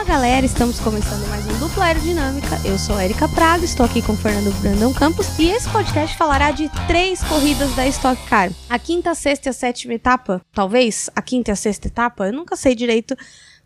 Fala galera, estamos começando mais um Dupla Aerodinâmica. Eu sou Erika Prado, estou aqui com o Fernando Brandão Campos e esse podcast falará de três corridas da Stock Car. A quinta, a sexta e a sétima etapa, talvez a quinta e a sexta etapa, eu nunca sei direito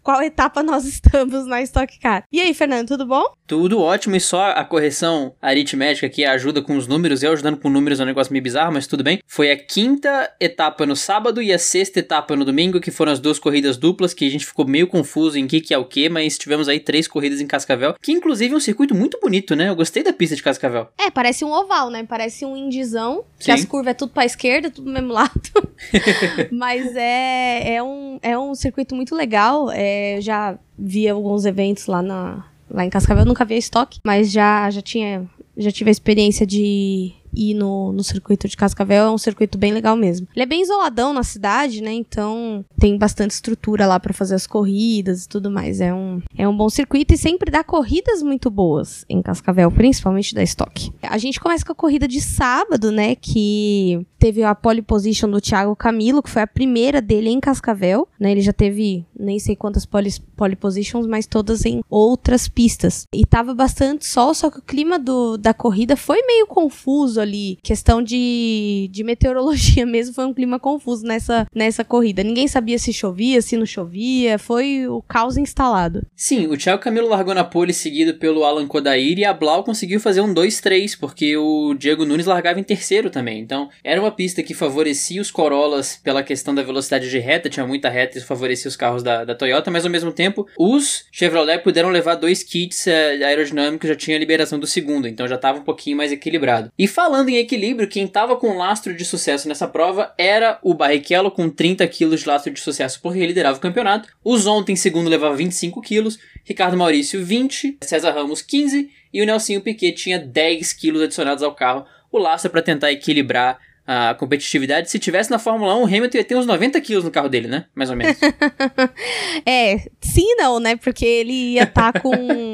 qual etapa nós estamos na Stock Car. E aí, Fernando, tudo bom? Tudo ótimo e só a correção aritmética que ajuda com os números, eu ajudando com números é um negócio meio bizarro, mas tudo bem. Foi a quinta etapa no sábado e a sexta etapa no domingo, que foram as duas corridas duplas, que a gente ficou meio confuso em que que é o que, mas tivemos aí três corridas em Cascavel, que inclusive é um circuito muito bonito, né? Eu gostei da pista de Cascavel. É, parece um oval, né? Parece um indizão, que as curvas é tudo pra esquerda, tudo do mesmo lado. mas é, é, um, é um circuito muito legal, é, já vi alguns eventos lá na, lá em Cascavel, nunca vi a estoque, mas já, já tinha, já tive a experiência de ir no, no circuito de Cascavel é um circuito bem legal mesmo. Ele é bem isoladão na cidade, né? Então tem bastante estrutura lá para fazer as corridas e tudo mais. É um, é um bom circuito e sempre dá corridas muito boas em Cascavel, principalmente da Stock. A gente começa com a corrida de sábado, né? Que teve a pole position do Thiago Camilo, que foi a primeira dele em Cascavel, né? Ele já teve nem sei quantas pole, pole positions, mas todas em outras pistas. E tava bastante sol, só que o clima do, da corrida foi meio confuso ali. Questão de, de meteorologia mesmo, foi um clima confuso nessa, nessa corrida. Ninguém sabia se chovia, se não chovia, foi o caos instalado. Sim, o Thiago Camilo largou na pole seguido pelo Alan Kodair e a Blau conseguiu fazer um 2-3, porque o Diego Nunes largava em terceiro também. Então, era uma pista que favorecia os Corollas pela questão da velocidade de reta, tinha muita reta e favorecia os carros da, da Toyota, mas ao mesmo tempo, os Chevrolet puderam levar dois kits eh, aerodinâmicos, já tinha a liberação do segundo, então já estava um pouquinho mais equilibrado. E falando Falando em equilíbrio, quem estava com lastro de sucesso nessa prova era o Barrichello, com 30 kg de lastro de sucesso, porque ele liderava o campeonato. O Zonta em segundo levava 25 kg, Ricardo Maurício 20, César Ramos 15 e o Nelsinho Piquet tinha 10 kg adicionados ao carro. O lastro para tentar equilibrar a competitividade. Se tivesse na Fórmula 1, o Hamilton ia ter uns 90 quilos no carro dele, né? Mais ou menos. é, sim não, né? Porque ele ia estar tá com...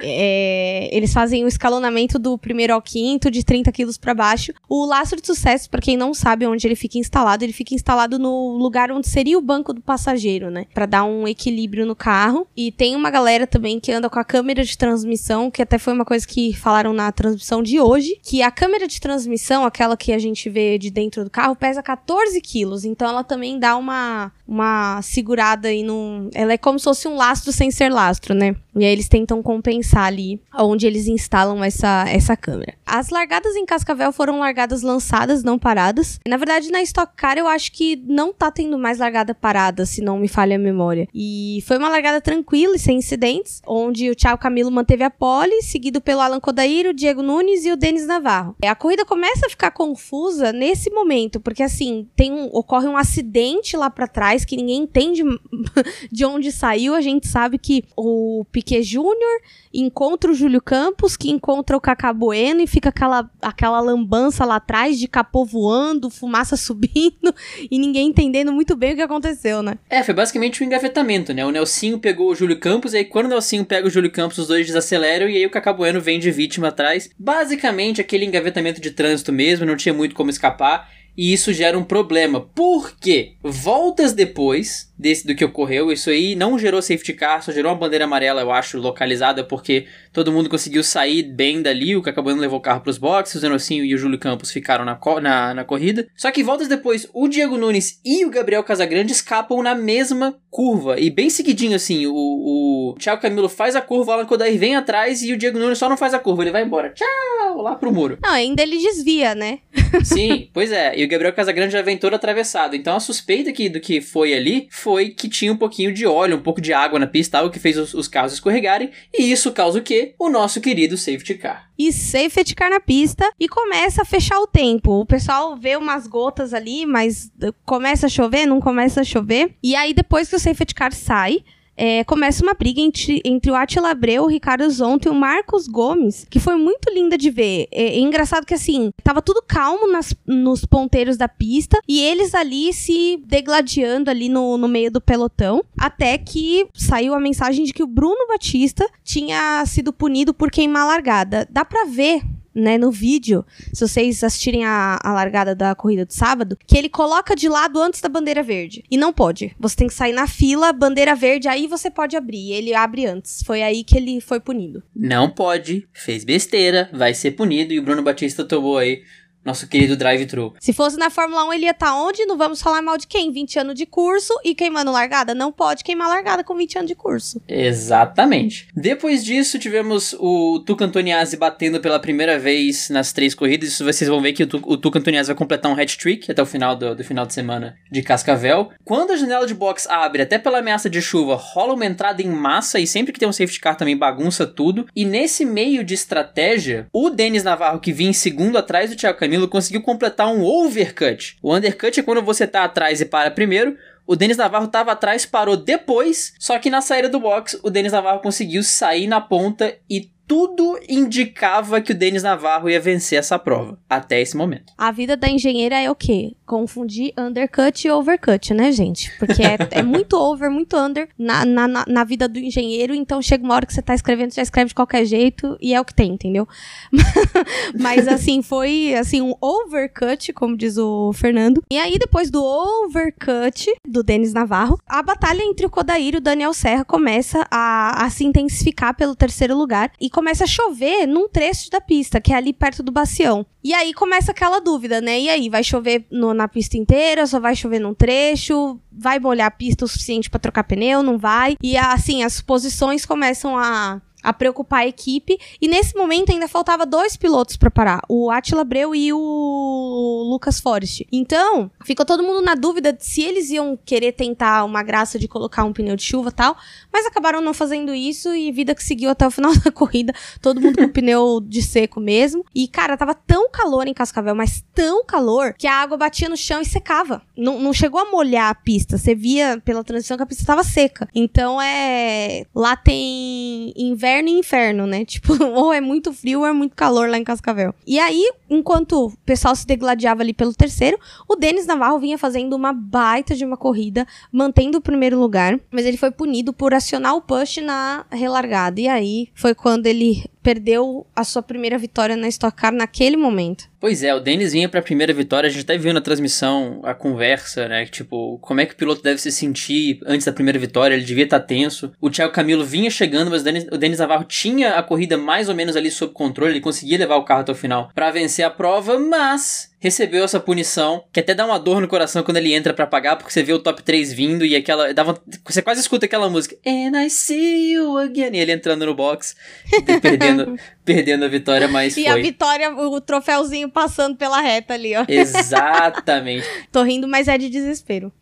é, eles fazem o escalonamento do primeiro ao quinto, de 30 quilos para baixo. O lastro de sucesso, para quem não sabe onde ele fica instalado, ele fica instalado no lugar onde seria o banco do passageiro, né? Para dar um equilíbrio no carro. E tem uma galera também que anda com a câmera de transmissão, que até foi uma coisa que falaram na transmissão de hoje, que a câmera de transmissão, aquela que a gente vê de dentro do carro pesa 14 quilos. Então ela também dá uma, uma segurada aí no. Ela é como se fosse um lastro sem ser lastro, né? E aí eles tentam compensar ali onde eles instalam essa, essa câmera. As largadas em Cascavel foram largadas lançadas, não paradas. Na verdade, na Stock Car eu acho que não tá tendo mais largada parada, se não me falha a memória. E foi uma largada tranquila e sem incidentes, onde o Thiago Camilo manteve a pole, seguido pelo Alan Kodair, o Diego Nunes e o Denis Navarro. A corrida começa a ficar confusa nesse momento, porque assim, tem um, ocorre um acidente lá para trás que ninguém entende de onde saiu. A gente sabe que o Piquet Júnior encontra o Júlio Campos, que encontra o Cacá Bueno e fica aquela, aquela lambança lá atrás de capô voando, fumaça subindo e ninguém entendendo muito bem o que aconteceu, né? É, foi basicamente um engavetamento, né? O Nelsinho pegou o Júlio Campos e aí quando o Nelsinho pega o Júlio Campos, os dois desaceleram e aí o Cacá Bueno vem de vítima atrás. Basicamente aquele engavetamento de trânsito mesmo, não tinha muito como escapar. E isso gera um problema. Por quê? Voltas depois desse do que ocorreu, isso aí não gerou safety car, só gerou uma bandeira amarela, eu acho, localizada, porque todo mundo conseguiu sair bem dali, o Cacabuano levou o carro pros boxes, o Zenocinho e o Júlio Campos ficaram na, na, na corrida. Só que voltas depois, o Diego Nunes e o Gabriel Casagrande escapam na mesma curva, e bem seguidinho assim, o, o Thiago Camilo faz a curva, o Alan Kodair vem atrás e o Diego Nunes só não faz a curva, ele vai embora. Tchau! Lá pro muro. Não, ainda ele desvia, né? Sim, pois é, e o Gabriel Casagrande já vem todo atravessado, então a suspeita aqui do que foi ali foi que tinha um pouquinho de óleo, um pouco de água na pista, algo que fez os, os carros escorregarem, e isso causa o quê? O nosso querido safety car. E safety car na pista e começa a fechar o tempo. O pessoal vê umas gotas ali, mas começa a chover, não começa a chover. E aí depois que o safety car sai, é, começa uma briga entre, entre o Attila Abreu, o Ricardo Zonto e o Marcos Gomes, que foi muito linda de ver. É, é engraçado que, assim, tava tudo calmo nas, nos ponteiros da pista e eles ali se degladiando ali no, no meio do pelotão, até que saiu a mensagem de que o Bruno Batista tinha sido punido por queimar a largada. Dá pra ver né, no vídeo, se vocês assistirem a, a largada da corrida do sábado, que ele coloca de lado antes da bandeira verde. E não pode. Você tem que sair na fila, bandeira verde, aí você pode abrir. Ele abre antes. Foi aí que ele foi punido. Não pode, fez besteira, vai ser punido e o Bruno Batista tomou aí nosso querido drive-thru. Se fosse na Fórmula 1, ele ia estar tá onde? Não vamos falar mal de quem? 20 anos de curso e queimando largada? Não pode queimar largada com 20 anos de curso. Exatamente. Depois disso, tivemos o Tuca Antoniazzi batendo pela primeira vez nas três corridas. Isso vocês vão ver que o, tu o Tuca Antoniazzi vai completar um hat-trick até o final do, do, final de semana de Cascavel. Quando a janela de box abre, até pela ameaça de chuva, rola uma entrada em massa e sempre que tem um safety car também bagunça tudo. E nesse meio de estratégia, o Denis Navarro, que vinha em segundo atrás do Thiago Camilo, Danilo conseguiu completar um overcut. O undercut é quando você tá atrás e para primeiro. O Denis Navarro estava atrás, parou depois, só que na saída do box, o Denis Navarro conseguiu sair na ponta e tudo indicava que o Denis Navarro ia vencer essa prova, até esse momento. A vida da engenheira é o quê? Confundir undercut e overcut, né, gente? Porque é, é muito over, muito under na, na, na, vida do engenheiro, então chega uma hora que você tá escrevendo, você já escreve de qualquer jeito e é o que tem, entendeu? Mas assim, foi assim, um overcut, como diz o Fernando. E aí, depois do overcut do Denis Navarro, a batalha entre o Kodair e o Daniel Serra começa a, a se intensificar pelo terceiro lugar e começa a chover num trecho da pista, que é ali perto do bacião. E aí começa aquela dúvida, né? E aí, vai chover no, na pista inteira, só vai chover num trecho? Vai molhar a pista o suficiente para trocar pneu? Não vai? E assim, as posições começam a a preocupar a equipe. E nesse momento ainda faltava dois pilotos para parar, o Attila Abreu e o Lucas Forest. Então, ficou todo mundo na dúvida de se eles iam querer tentar uma graça de colocar um pneu de chuva tal, mas acabaram não fazendo isso e vida que seguiu até o final da corrida, todo mundo com pneu de seco mesmo. E cara, tava tão calor em Cascavel, mas tão calor que a água batia no chão e secava. Não, não chegou a molhar a pista, você via pela transição que a pista estava seca. Então é, lá tem inverno inverno e inferno, né? Tipo, ou é muito frio ou é muito calor lá em Cascavel. E aí, enquanto o pessoal se degladiava ali pelo terceiro, o Denis Navarro vinha fazendo uma baita de uma corrida, mantendo o primeiro lugar, mas ele foi punido por acionar o push na relargada. E aí foi quando ele perdeu a sua primeira vitória na Stock Car naquele momento. Pois é, o Denis vinha para a primeira vitória, a gente até viu na transmissão a conversa, né? Tipo, como é que o piloto deve se sentir antes da primeira vitória, ele devia estar tá tenso. O Thiago Camilo vinha chegando, mas o Denis, o Denis Navarro tinha a corrida mais ou menos ali sob controle, ele conseguia levar o carro até o final para vencer a prova, mas recebeu essa punição, que até dá uma dor no coração quando ele entra para pagar, porque você vê o top 3 vindo e aquela. Dava, você quase escuta aquela música. And I see you again. E ele entrando no box, perdendo, perdendo a vitória, mas. E foi. a vitória, o troféuzinho passando pela reta ali, ó. Exatamente. Tô rindo, mas é de desespero.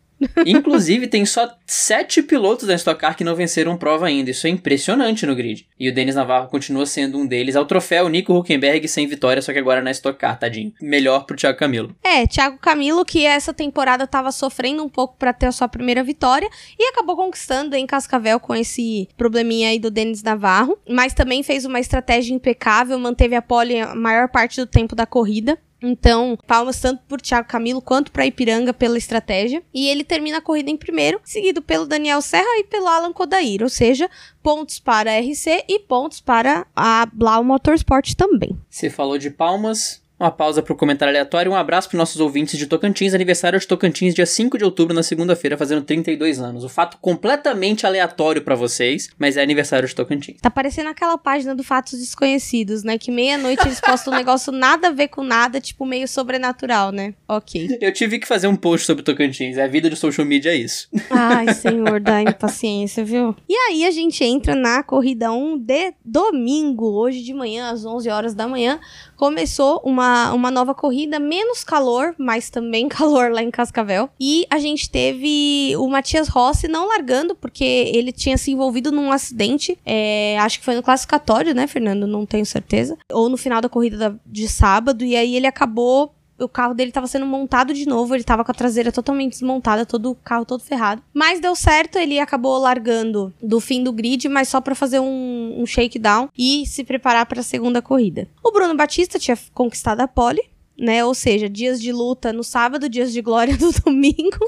Inclusive, tem só sete pilotos da Stock Car que não venceram prova ainda. Isso é impressionante no grid. E o Denis Navarro continua sendo um deles. Ao troféu, Nico Huckenberg sem vitória, só que agora na Stock Car, tadinho. Melhor pro Thiago Camilo. É, Thiago Camilo, que essa temporada tava sofrendo um pouco para ter a sua primeira vitória e acabou conquistando em Cascavel com esse probleminha aí do Denis Navarro. Mas também fez uma estratégia impecável, manteve a pole a maior parte do tempo da corrida. Então, palmas tanto por Thiago Camilo quanto para Ipiranga pela estratégia. E ele termina a corrida em primeiro, seguido pelo Daniel Serra e pelo Alan Kodair, ou seja, pontos para a RC e pontos para a Blau Motorsport também. Você falou de palmas, uma pausa para o comentário aleatório. Um abraço para nossos ouvintes de Tocantins. Aniversário de Tocantins, dia 5 de outubro, na segunda-feira, fazendo 32 anos. O fato completamente aleatório para vocês, mas é aniversário de Tocantins. Tá parecendo aquela página do Fatos Desconhecidos, né? Que meia-noite eles postam um negócio nada a ver com nada, tipo meio sobrenatural, né? Ok. Eu tive que fazer um post sobre Tocantins. A vida de social media é isso. Ai, senhor da impaciência, viu? E aí a gente entra na corrida 1 de domingo, hoje de manhã, às 11 horas da manhã começou uma, uma nova corrida, menos calor, mas também calor lá em Cascavel. E a gente teve o Matias Rossi não largando, porque ele tinha se envolvido num acidente, é, acho que foi no classificatório, né, Fernando? Não tenho certeza. Ou no final da corrida da, de sábado, e aí ele acabou o carro dele estava sendo montado de novo, ele estava com a traseira totalmente desmontada, todo o carro todo ferrado. Mas deu certo, ele acabou largando do fim do grid, mas só para fazer um, um shakedown e se preparar para a segunda corrida. O Bruno Batista tinha conquistado a pole, né? Ou seja, dias de luta no sábado, dias de glória no domingo.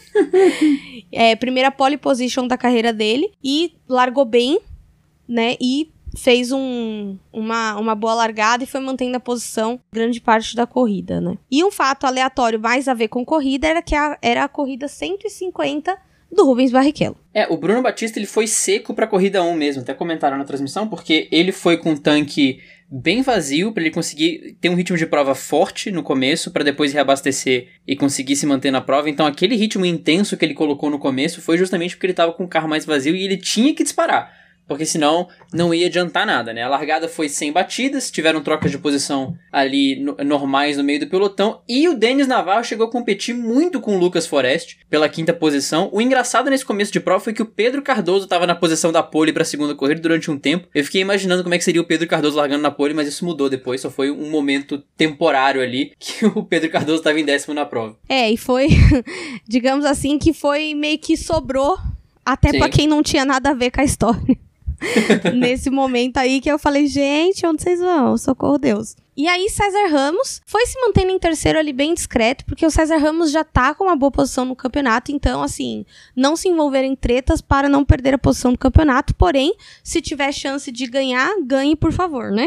é, primeira pole position da carreira dele e largou bem, né? E fez um, uma, uma boa largada e foi mantendo a posição grande parte da corrida, né? E um fato aleatório mais a ver com corrida era que a, era a corrida 150 do Rubens Barrichello. É, o Bruno Batista ele foi seco para a corrida 1 mesmo, até comentaram na transmissão, porque ele foi com um tanque bem vazio para ele conseguir ter um ritmo de prova forte no começo para depois reabastecer e conseguir se manter na prova. Então aquele ritmo intenso que ele colocou no começo foi justamente porque ele estava com o carro mais vazio e ele tinha que disparar porque senão não ia adiantar nada, né? A largada foi sem batidas, tiveram trocas de posição ali no, normais no meio do pelotão, e o Denis Navarro chegou a competir muito com o Lucas Forest pela quinta posição. O engraçado nesse começo de prova foi que o Pedro Cardoso estava na posição da pole para a segunda corrida durante um tempo. Eu fiquei imaginando como é que seria o Pedro Cardoso largando na pole, mas isso mudou depois, só foi um momento temporário ali que o Pedro Cardoso estava em décimo na prova. É, e foi, digamos assim, que foi meio que sobrou até para quem não tinha nada a ver com a história. nesse momento aí que eu falei, gente, onde vocês vão? Socorro Deus. E aí, César Ramos foi se mantendo em terceiro ali bem discreto, porque o César Ramos já tá com uma boa posição no campeonato, então, assim, não se envolver em tretas para não perder a posição do campeonato. Porém, se tiver chance de ganhar, ganhe, por favor, né?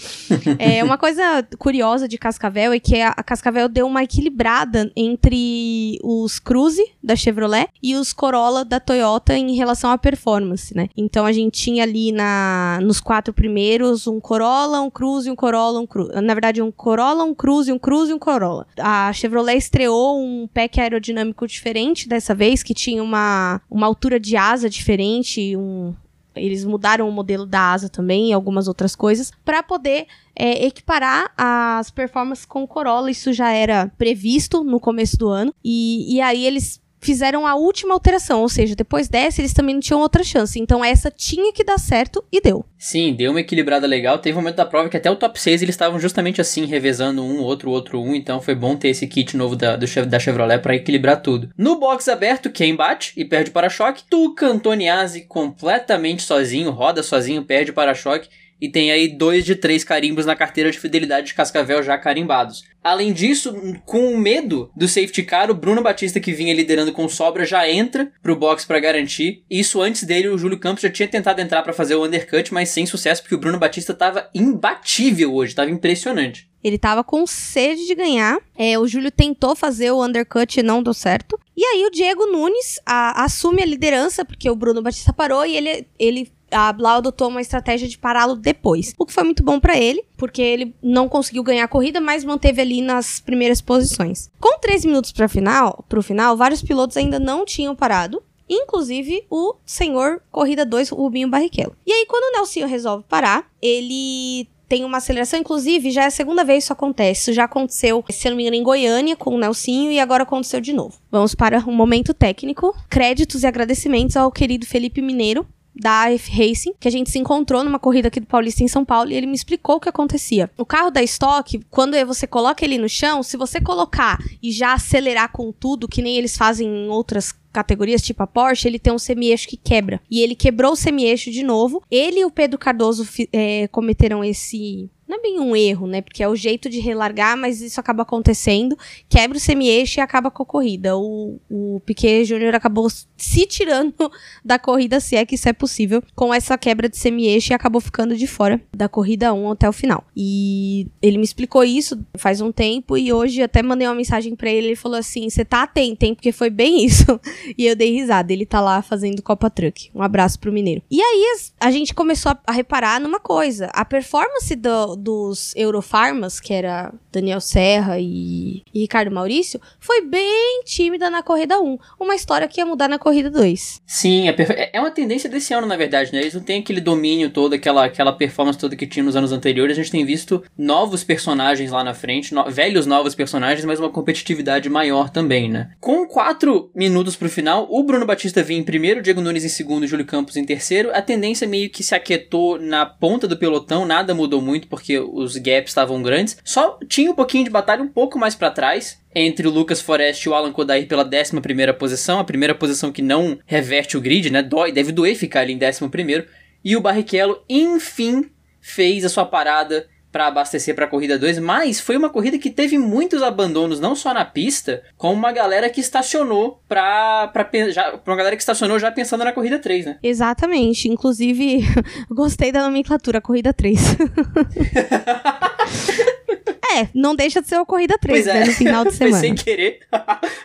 é, uma coisa curiosa de Cascavel é que a, Cascavel deu uma equilibrada entre os Cruze da Chevrolet e os Corolla da Toyota em relação à performance, né? Então, a gente tinha ali na, nos quatro primeiros um Corolla, um Cruze, um Corolla, um Cruze na verdade, um Corolla, um Cruze, um Cruze e um Corolla. A Chevrolet estreou um pack aerodinâmico diferente dessa vez, que tinha uma, uma altura de asa diferente, um, eles mudaram o modelo da asa também e algumas outras coisas para poder é, equiparar as performances com o Corolla. Isso já era previsto no começo do ano. E, e aí eles fizeram a última alteração, ou seja, depois dessa eles também não tinham outra chance. Então essa tinha que dar certo e deu. Sim, deu uma equilibrada legal. Teve um momento da prova que até o top 6 eles estavam justamente assim, revezando um, outro, outro, um. Então foi bom ter esse kit novo da, do, da Chevrolet para equilibrar tudo. No box aberto, quem bate e perde para-choque? Tuca Antoniazzi completamente sozinho, roda sozinho, perde para-choque e tem aí dois de três carimbos na carteira de fidelidade de Cascavel já carimbados. Além disso, com o medo do safety car, o Bruno Batista, que vinha liderando com sobra, já entra pro box para garantir. Isso antes dele, o Júlio Campos já tinha tentado entrar para fazer o undercut, mas sem sucesso, porque o Bruno Batista tava imbatível hoje, tava impressionante. Ele tava com sede de ganhar. É, o Júlio tentou fazer o undercut e não deu certo. E aí o Diego Nunes a, assume a liderança, porque o Bruno Batista parou e ele, ele a Blau adotou uma estratégia de pará-lo depois. O que foi muito bom para ele, porque ele não conseguiu ganhar a corrida, mas manteve ali nas primeiras posições. Com 3 minutos para final, pro final, vários pilotos ainda não tinham parado. Inclusive o senhor Corrida 2, Rubinho Barrichello. E aí, quando o Nelson resolve parar, ele tem uma aceleração, inclusive já é a segunda vez que isso acontece. Isso já aconteceu, se não me engano, em Goiânia com o Nelsinho e agora aconteceu de novo. Vamos para um momento técnico. Créditos e agradecimentos ao querido Felipe Mineiro, da AF Racing, que a gente se encontrou numa corrida aqui do Paulista em São Paulo e ele me explicou o que acontecia. O carro da Stock, quando você coloca ele no chão, se você colocar e já acelerar com tudo, que nem eles fazem em outras categorias, tipo a Porsche, ele tem um semi-eixo que quebra. E ele quebrou o semi-eixo de novo. Ele e o Pedro Cardoso é, cometeram esse não é bem um erro, né? Porque é o jeito de relargar, mas isso acaba acontecendo, quebra o semi-eixo e acaba com a corrida. O, o Piquet Júnior acabou se tirando da corrida, se é que isso é possível, com essa quebra de semi-eixo e acabou ficando de fora da corrida 1 até o final. E ele me explicou isso faz um tempo e hoje até mandei uma mensagem para ele, ele falou assim: "Você tá atento, hein? Porque foi bem isso". e eu dei risada. Ele tá lá fazendo Copa Truck. Um abraço pro mineiro. E aí a gente começou a, reparar numa coisa, a performance do, dos Eurofarmas, que era Daniel Serra e, e, Ricardo Maurício, foi bem tímida na corrida 1. Uma história que ia mudar na corrida 2. Sim, é, é, é uma tendência desse ano, na verdade, né? Eles não têm aquele domínio todo, aquela, aquela performance toda que tinha nos anos anteriores. A gente tem visto novos personagens lá na frente, no, velhos novos personagens, mas uma competitividade maior também, né? Com quatro minutos pro final, o Bruno Batista vinha em primeiro, o Diego Nunes em segundo, o Júlio Campos em terceiro. A tendência meio que se aquietou na ponta do pelotão, nada mudou muito, porque os gaps estavam grandes. Só tinha um pouquinho de batalha um pouco mais para trás entre o Lucas Forest e o Alan Kodair pela 11 posição, a primeira posição que não reverte o grid, né? Dói, deve doer ficar ali em 11. E o Barrichello, enfim, fez a sua parada para abastecer para a corrida 2, mas foi uma corrida que teve muitos abandonos, não só na pista, como uma galera que estacionou para para uma galera que estacionou já pensando na corrida 3, né? Exatamente. Inclusive, gostei da nomenclatura corrida 3. É, não deixa de ser uma corrida 3, é. né, no final de semana. Foi sem querer.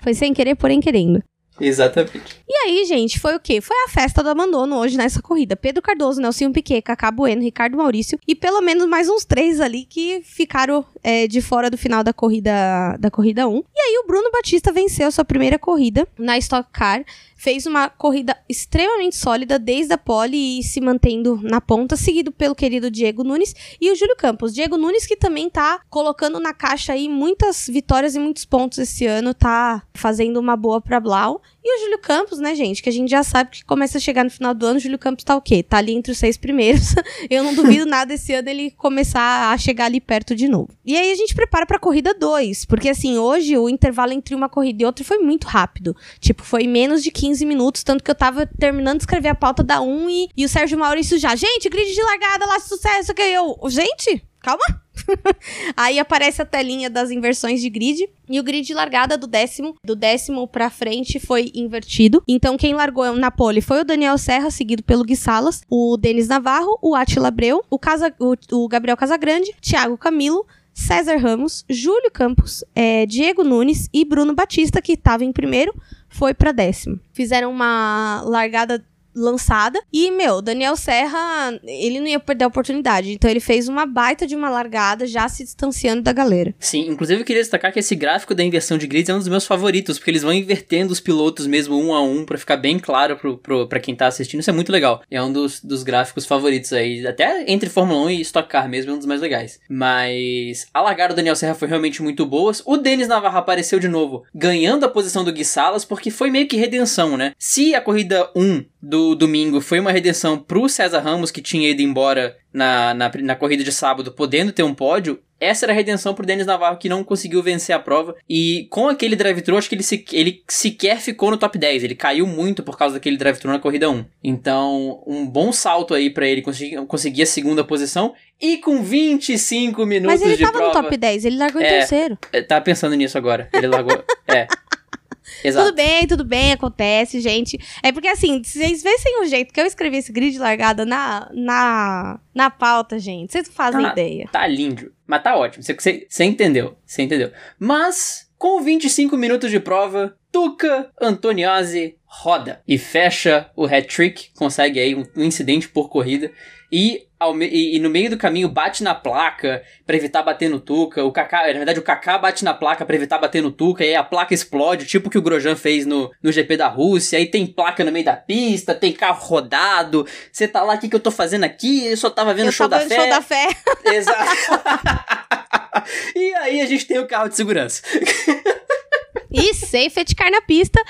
Foi sem querer, porém querendo. Exatamente. E aí, gente, foi o quê? Foi a festa do abandono hoje nessa corrida. Pedro Cardoso, Nelson Piquet, Cacá Bueno, Ricardo Maurício e pelo menos mais uns três ali que ficaram é, de fora do final da corrida da corrida 1. E aí o Bruno Batista venceu a sua primeira corrida na Stock Car fez uma corrida extremamente sólida desde a pole e se mantendo na ponta, seguido pelo querido Diego Nunes e o Júlio Campos. Diego Nunes que também tá colocando na caixa aí muitas vitórias e muitos pontos esse ano, tá fazendo uma boa para Blau. E o Júlio Campos, né, gente? Que a gente já sabe que começa a chegar no final do ano, o Júlio Campos tá o quê? Tá ali entre os seis primeiros. Eu não duvido nada esse ano ele começar a chegar ali perto de novo. E aí a gente prepara pra corrida 2. Porque assim, hoje o intervalo entre uma corrida e outra foi muito rápido. Tipo, foi menos de 15 minutos. Tanto que eu tava terminando de escrever a pauta da 1 e, e o Sérgio Maurício já. Gente, grid de largada lá, sucesso. Que eu. Gente, calma. Aí aparece a telinha das inversões de grid e o grid de largada do décimo, do décimo para frente foi invertido. Então quem largou na pole foi o Daniel Serra, seguido pelo Gui Salas, o Denis Navarro, o Atila Abreu, o, Casa, o, o Gabriel Casagrande, Thiago Camilo, César Ramos, Júlio Campos, é, Diego Nunes e Bruno Batista, que estava em primeiro, foi para décimo. Fizeram uma largada lançada. E, meu, Daniel Serra, ele não ia perder a oportunidade. Então ele fez uma baita de uma largada, já se distanciando da galera. Sim, inclusive eu queria destacar que esse gráfico da inversão de grids é um dos meus favoritos, porque eles vão invertendo os pilotos mesmo um a um para ficar bem claro pro, pro, pra quem tá assistindo. Isso é muito legal. É um dos, dos gráficos favoritos aí, até entre Fórmula 1 e Stock Car mesmo, é um dos mais legais. Mas a largada do Daniel Serra foi realmente muito boa. O Denis Navarro apareceu de novo, ganhando a posição do Gui Salas, porque foi meio que redenção, né? Se a corrida 1 do domingo foi uma redenção pro César Ramos, que tinha ido embora na, na, na, corrida de sábado, podendo ter um pódio. Essa era a redenção pro Denis Navarro, que não conseguiu vencer a prova. E com aquele drive-thru, acho que ele, se, ele sequer ficou no top 10. Ele caiu muito por causa daquele drive-thru na corrida 1. Então, um bom salto aí para ele conseguir, conseguir a segunda posição. E com 25 minutos de prova... Mas ele tava no top 10, ele largou é, em terceiro. É, tá pensando nisso agora. Ele largou... é. Exato. Tudo bem, tudo bem, acontece, gente. É porque assim, vocês vissem o jeito que eu escrevi esse grid largada na, na, na pauta, gente. Vocês não fazem tá, ideia. Tá lindo. Mas tá ótimo. Você, você, entendeu. Você entendeu. Mas, com 25 minutos de prova, Tuca Antoniozzi roda e fecha o hat-trick, consegue aí um, um incidente por corrida e, e, e, no meio do caminho bate na placa para evitar bater no Tuca. O Kaká, na verdade, o Kaká bate na placa para evitar bater no Tuca e aí a placa explode, tipo o que o Grosjean fez no, no GP da Rússia. Aí tem placa no meio da pista, tem carro rodado. Você tá lá, o que, que eu tô fazendo aqui? Eu só tava vendo o show, da fé. show da fé. Exato. e aí a gente tem o carro de segurança. e safety car na pista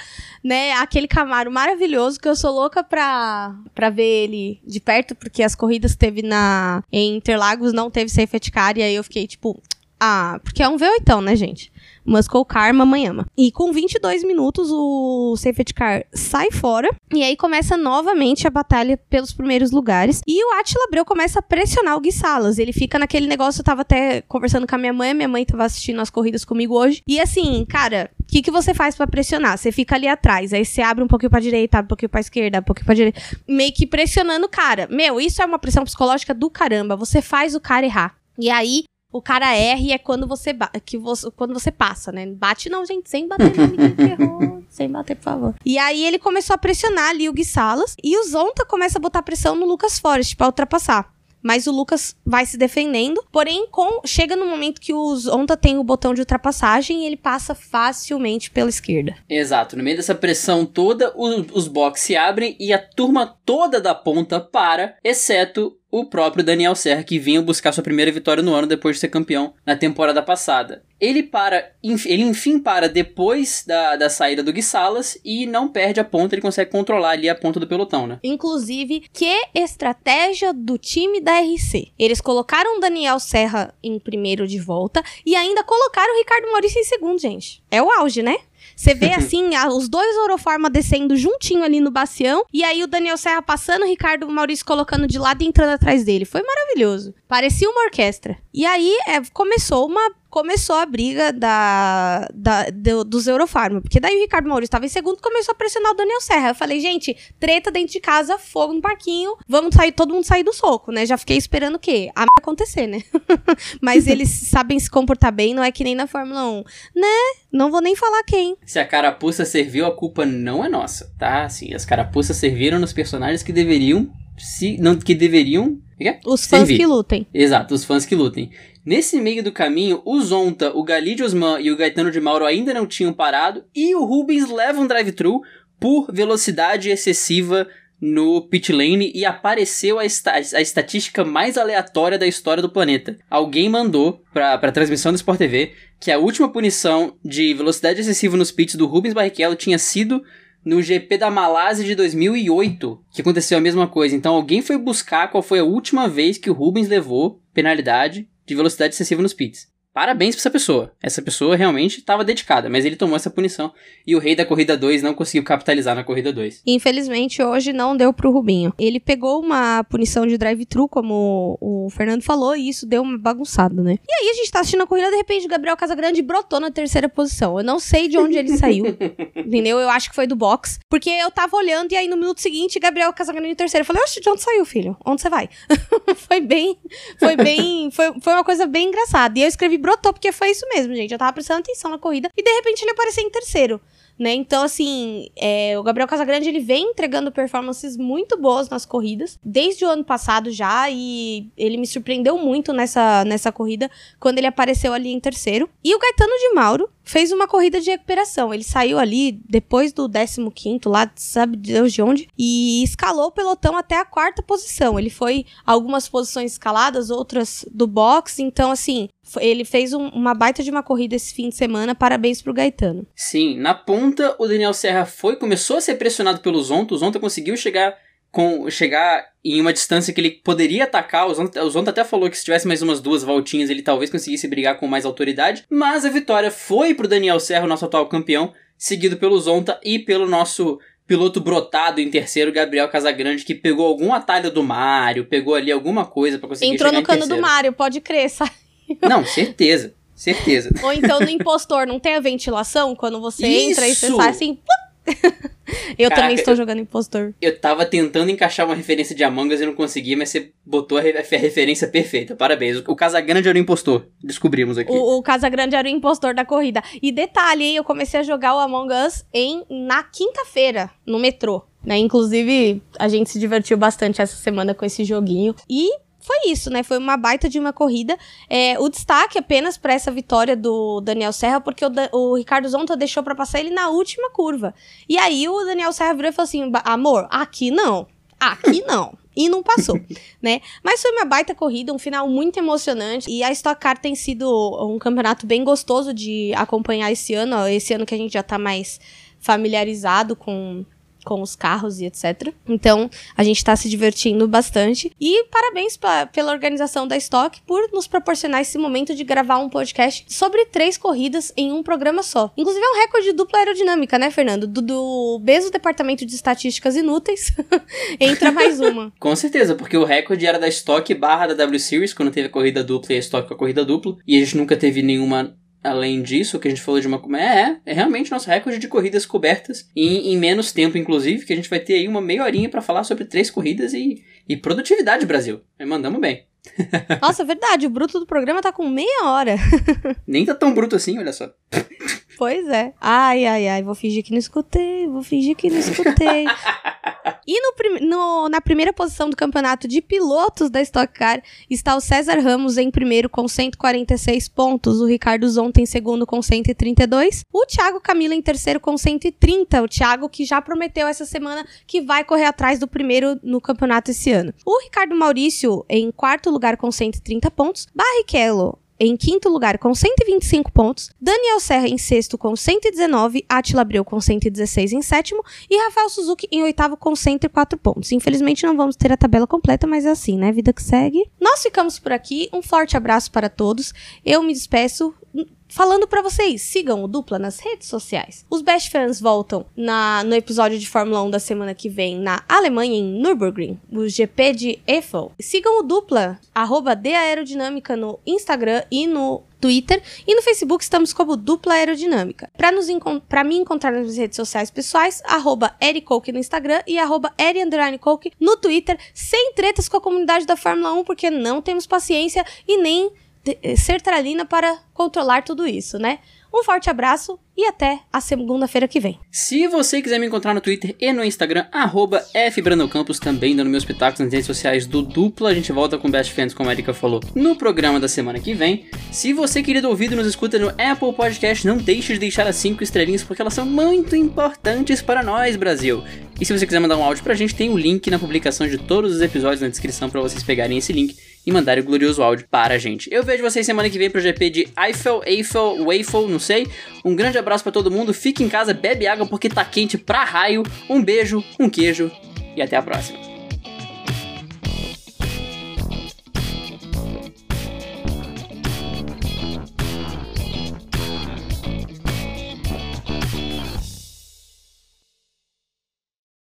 né, aquele Camaro maravilhoso que eu sou louca pra, pra ver ele de perto, porque as corridas teve na em Interlagos, não teve safety car, e aí eu fiquei tipo, ah, porque é um V8, né, gente? Muscle Car Mamanhama. E com 22 minutos, o Safety Car sai fora. E aí começa novamente a batalha pelos primeiros lugares. E o Attila Abreu começa a pressionar o Gui Salas. Ele fica naquele negócio, eu tava até conversando com a minha mãe, minha mãe tava assistindo as corridas comigo hoje. E assim, cara, o que, que você faz para pressionar? Você fica ali atrás, aí você abre um pouquinho pra direita, abre um pouquinho pra esquerda, um pouquinho pra direita. Meio que pressionando o cara. Meu, isso é uma pressão psicológica do caramba. Você faz o cara errar. E aí, o cara R é quando você, que você, quando você passa, né? Bate não, gente, sem bater não, ninguém errou. Sem bater, por favor. E aí ele começou a pressionar ali o Gui Salas. E o Zonta começa a botar pressão no Lucas Forest pra ultrapassar. Mas o Lucas vai se defendendo. Porém, com, chega no momento que o Zonta tem o botão de ultrapassagem e ele passa facilmente pela esquerda. Exato. No meio dessa pressão toda, o, os boxes se abrem e a turma toda da ponta para, exceto o próprio Daniel Serra, que vinha buscar sua primeira vitória no ano depois de ser campeão na temporada passada. Ele para, ele enfim para depois da, da saída do Gui Salas e não perde a ponta, ele consegue controlar ali a ponta do pelotão, né? Inclusive, que estratégia do time da RC. Eles colocaram o Daniel Serra em primeiro de volta e ainda colocaram o Ricardo Maurício em segundo, gente. É o auge, né? Você vê assim, a, os dois Orofarma descendo juntinho ali no bacião, e aí o Daniel Serra passando, o Ricardo Maurício colocando de lado e entrando atrás dele. Foi maravilhoso. Parecia uma orquestra. E aí é, começou uma começou a briga da, da do, dos Eurofarma. Porque daí o Ricardo Maurício estava em segundo começou a pressionar o Daniel Serra. Eu falei, gente, treta dentro de casa, fogo no parquinho, vamos sair, todo mundo sair do soco, né? Já fiquei esperando o quê? A acontecer, né? Mas eles sabem se comportar bem, não é que nem na Fórmula 1. Né? Não vou nem falar quem. Se a carapuça serviu, a culpa não é nossa, tá? Assim, as carapuças serviram nos personagens que deveriam se não que deveriam os fãs Servir. que lutem. Exato, os fãs que lutem. Nesse meio do caminho, o Zonta, o Galide Osman e o Gaetano de Mauro ainda não tinham parado e o Rubens leva um drive-thru por velocidade excessiva no pit lane e apareceu a, esta a estatística mais aleatória da história do planeta. Alguém mandou para a transmissão do Sport TV que a última punição de velocidade excessiva nos pits do Rubens Barrichello tinha sido no GP da Malásia de 2008, que aconteceu a mesma coisa. Então alguém foi buscar qual foi a última vez que o Rubens levou penalidade de velocidade excessiva nos pits. Parabéns pra essa pessoa. Essa pessoa realmente estava dedicada, mas ele tomou essa punição e o rei da corrida 2 não conseguiu capitalizar na corrida 2. Infelizmente, hoje não deu pro Rubinho. Ele pegou uma punição de drive-thru, como o Fernando falou, e isso deu uma bagunçada, né? E aí a gente tá assistindo a corrida, de repente o Gabriel Casagrande brotou na terceira posição. Eu não sei de onde ele saiu, entendeu? Eu acho que foi do box, porque eu tava olhando e aí no minuto seguinte, Gabriel Casagrande em terceiro. Eu falei, oxe, de onde saiu, filho? Onde você vai? foi bem, foi bem, foi, foi uma coisa bem engraçada. E eu escrevi brotou, porque foi isso mesmo, gente. Eu tava prestando atenção na corrida e de repente ele apareceu em terceiro. Né? Então, assim, é, o Gabriel Casagrande ele vem entregando performances muito boas nas corridas, desde o ano passado já, e ele me surpreendeu muito nessa, nessa corrida, quando ele apareceu ali em terceiro. E o Gaetano de Mauro fez uma corrida de recuperação. Ele saiu ali depois do 15 lá, sabe Deus de onde, e escalou o pelotão até a quarta posição. Ele foi algumas posições escaladas, outras do box, então, assim, ele fez um, uma baita de uma corrida esse fim de semana. Parabéns pro Gaetano. Sim, na ponta o Daniel Serra foi, começou a ser pressionado pelo Zonta. O Zonta conseguiu chegar com chegar em uma distância que ele poderia atacar. O Zonta, o Zonta até falou que se tivesse mais umas duas voltinhas ele talvez conseguisse brigar com mais autoridade. Mas a vitória foi pro Daniel Serra, nosso atual campeão, seguido pelo Zonta e pelo nosso piloto brotado em terceiro, Gabriel Casagrande, que pegou algum atalho do Mario, pegou ali alguma coisa para conseguir Entrou no cano do Mario, pode crer, sabe? Não, certeza. Certeza. Ou então no impostor não tem a ventilação quando você Isso! entra e você sai assim. eu Caraca, também estou jogando impostor. Eu tava tentando encaixar uma referência de Among Us e não consegui, mas você botou a, referência perfeita. Parabéns. O, o Casagrande era o impostor. Descobrimos aqui. O, o Casagrande era o impostor da corrida. E detalhe, hein? Eu comecei a jogar o Among Us em, na quinta-feira, no metrô. Né? Inclusive, a gente se divertiu bastante essa semana com esse joguinho. E foi isso, né? Foi uma baita de uma corrida. É, o destaque apenas para essa vitória do Daniel Serra, porque o, o Ricardo Zonta deixou para passar ele na última curva. E aí o Daniel Serra virou e falou assim: amor, aqui não. Aqui não. E não passou, né? Mas foi uma baita corrida, um final muito emocionante. E a Stock Car tem sido um campeonato bem gostoso de acompanhar esse ano. Esse ano que a gente já tá mais familiarizado com com os carros e etc. Então, a gente está se divertindo bastante. E parabéns pra, pela organização da Stock por nos proporcionar esse momento de gravar um podcast sobre três corridas em um programa só. Inclusive, é um recorde de dupla aerodinâmica, né, Fernando? Do, do mesmo departamento de estatísticas inúteis, entra mais uma. com certeza, porque o recorde era da Stock barra da W Series, quando teve a corrida dupla e a Stock com a corrida dupla. E a gente nunca teve nenhuma Além disso, que a gente falou de uma. É, é realmente nosso recorde de corridas cobertas em, em menos tempo, inclusive, que a gente vai ter aí uma meia horinha para falar sobre três corridas e, e produtividade, Brasil. Mandamos bem. Nossa, verdade, o bruto do programa tá com meia hora. Nem tá tão bruto assim, olha só. Pois é. Ai, ai, ai, vou fingir que não escutei, vou fingir que não escutei. e no, no, na primeira posição do campeonato de pilotos da Stock Car está o César Ramos em primeiro com 146 pontos, o Ricardo Zonta em segundo com 132, o Thiago Camilo em terceiro com 130, o Thiago que já prometeu essa semana que vai correr atrás do primeiro no campeonato esse ano. O Ricardo Maurício em quarto lugar com 130 pontos, Barrichello em quinto lugar com 125 pontos, Daniel Serra em sexto com 119, Attila Abreu com 116 em sétimo e Rafael Suzuki em oitavo com 104 pontos. Infelizmente não vamos ter a tabela completa, mas é assim, né? Vida que segue. Nós ficamos por aqui. Um forte abraço para todos. Eu me despeço falando para vocês, sigam o Dupla nas redes sociais. Os Best Fans voltam na, no episódio de Fórmula 1 da semana que vem na Alemanha, em Nürburgring, o GP de Eiffel. Sigam o Dupla, arroba de Aerodinâmica no Instagram e no Twitter e no Facebook estamos como Dupla Aerodinâmica. Para nos para me encontrar nas redes sociais pessoais, arroba Ericoke no Instagram e arroba no Twitter, sem tretas com a comunidade da Fórmula 1, porque não temos paciência e nem sertralina para controlar tudo isso, né? Um forte abraço e até a segunda-feira que vem. Se você quiser me encontrar no Twitter e no Instagram, arroba FBrandãoCampos, também dando meus pitacos nas redes sociais do Dupla. A gente volta com Best Friends, como a Erika falou, no programa da semana que vem. Se você, querido ouvido, nos escuta no Apple Podcast, não deixe de deixar as 5 estrelinhas, porque elas são muito importantes para nós, Brasil. E se você quiser mandar um áudio pra gente, tem o um link na publicação de todos os episódios na descrição para vocês pegarem esse link e mandarem o glorioso áudio para a gente. Eu vejo vocês semana que vem pro GP de Eiffel, Eiffel, Waffle, não sei. Um grande abraço para todo mundo, fique em casa, bebe água porque tá quente pra raio. Um beijo, um queijo e até a próxima.